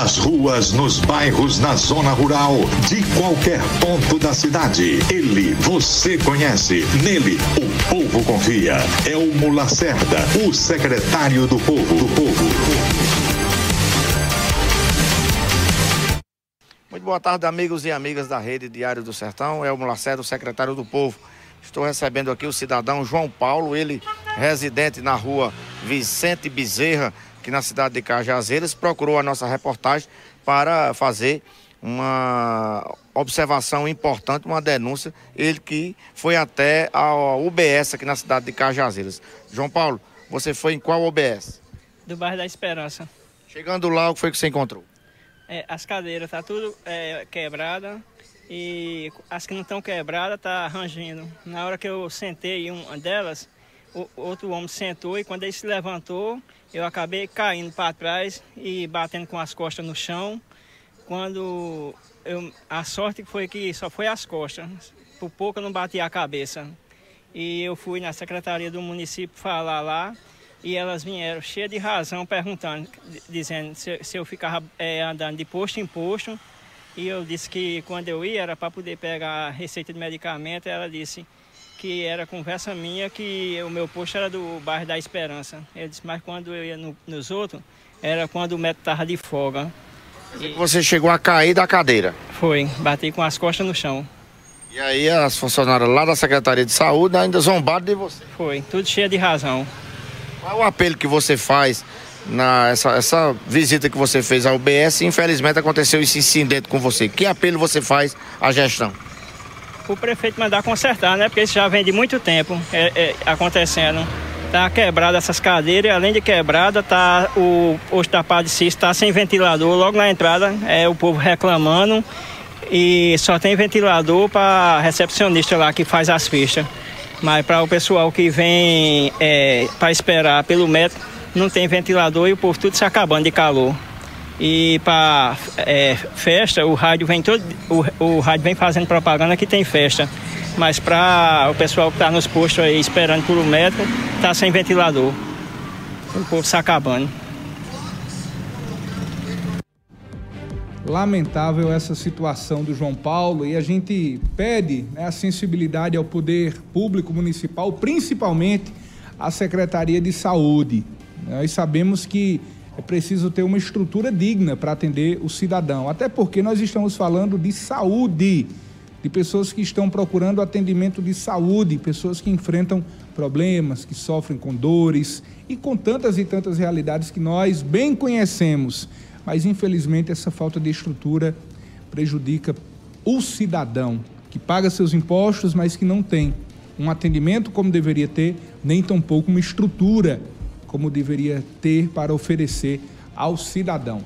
Nas ruas, nos bairros, na zona rural, de qualquer ponto da cidade. Ele você conhece. Nele, o povo confia. É o Mulacerda, o secretário do povo. Do povo. Muito boa tarde, amigos e amigas da Rede Diário do Sertão. É o Mulacerda, o secretário do povo. Estou recebendo aqui o cidadão João Paulo, ele residente na rua Vicente Bezerra, aqui na cidade de Cajazeiras, procurou a nossa reportagem para fazer uma observação importante, uma denúncia, ele que foi até a UBS aqui na cidade de Cajazeiras. João Paulo, você foi em qual UBS? Do bairro da Esperança. Chegando lá, o que foi que você encontrou? É, as cadeiras tá tudo é, quebrada e as que não estão quebradas tá rangindo. Na hora que eu sentei em uma delas, o outro homem sentou e quando ele se levantou, eu acabei caindo para trás e batendo com as costas no chão. Quando eu, a sorte foi que só foi as costas, por pouco eu não bati a cabeça. E eu fui na secretaria do município falar lá e elas vieram cheias de razão perguntando, dizendo se, se eu ficava é, andando de posto em posto e eu disse que quando eu ia era para poder pegar a receita de medicamento. Ela disse que era conversa minha que o meu posto era do bairro da Esperança. Eu disse, mas quando eu ia no, nos outros, era quando o médico estava de folga. E... Você chegou a cair da cadeira? Foi, bati com as costas no chão. E aí as funcionárias lá da Secretaria de Saúde ainda zombaram de você? Foi, tudo cheio de razão. Qual é o apelo que você faz na essa, essa visita que você fez ao UBS, infelizmente aconteceu esse incidente com você. Que apelo você faz à gestão? O prefeito mandar consertar, né? Porque isso já vem de muito tempo é, é, acontecendo. Tá quebrada essas cadeiras, além de quebrada, tá o posto da Padre está sem ventilador. Logo na entrada, é o povo reclamando e só tem ventilador para recepcionista lá que faz as fichas. Mas para o pessoal que vem é, para esperar pelo médico, não tem ventilador e o povo tudo se acabando de calor. E para é, festa, o rádio vem todo, o, o rádio vem fazendo propaganda que tem festa. Mas para o pessoal que está nos postos aí esperando por um metro, está sem ventilador. O povo se acabando. Lamentável essa situação do João Paulo e a gente pede né, a sensibilidade ao poder público municipal, principalmente à Secretaria de Saúde. Nós sabemos que é preciso ter uma estrutura digna para atender o cidadão, até porque nós estamos falando de saúde, de pessoas que estão procurando atendimento de saúde, pessoas que enfrentam problemas, que sofrem com dores e com tantas e tantas realidades que nós bem conhecemos. Mas infelizmente essa falta de estrutura prejudica o cidadão que paga seus impostos, mas que não tem um atendimento como deveria ter, nem tampouco uma estrutura como deveria ter para oferecer ao cidadão.